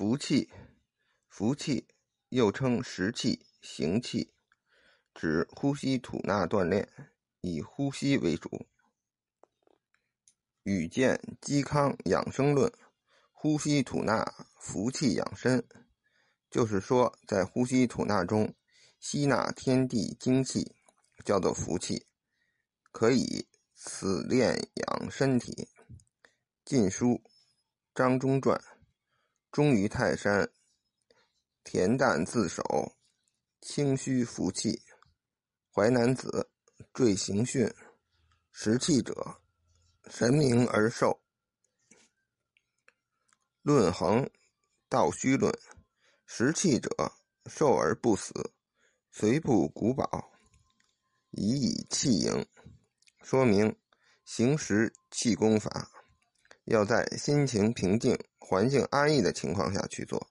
服气，服气又称食气、行气，指呼吸吐纳锻炼，以呼吸为主。与见《嵇康养生论》，呼吸吐纳，服气养身，就是说，在呼吸吐纳中吸纳天地精气，叫做服气，可以此练养身体。《晋书·张忠传》：忠于泰山，恬淡自守，清虚服气。《淮南子·坠行训》：食气者。神明而寿。论衡，道虚论。食气者，寿而不死，虽不古宝，以以气盈。说明行食气功法，要在心情平静、环境安逸的情况下去做。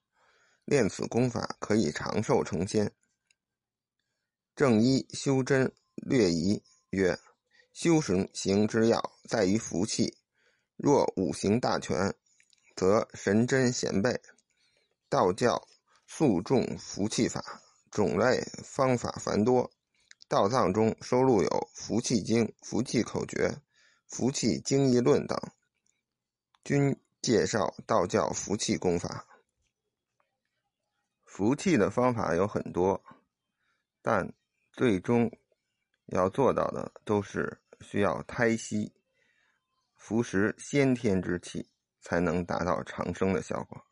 练此功法，可以长寿成仙。正一修真略仪曰。修行行之要在于服气，若五行大全，则神真显备。道教素重服气法，种类方法繁多。道藏中收录有《服气经》《服气口诀》《服气经义论》等，均介绍道教服气功法。服气的方法有很多，但最终要做到的都是。需要胎息，服食先天之气，才能达到长生的效果。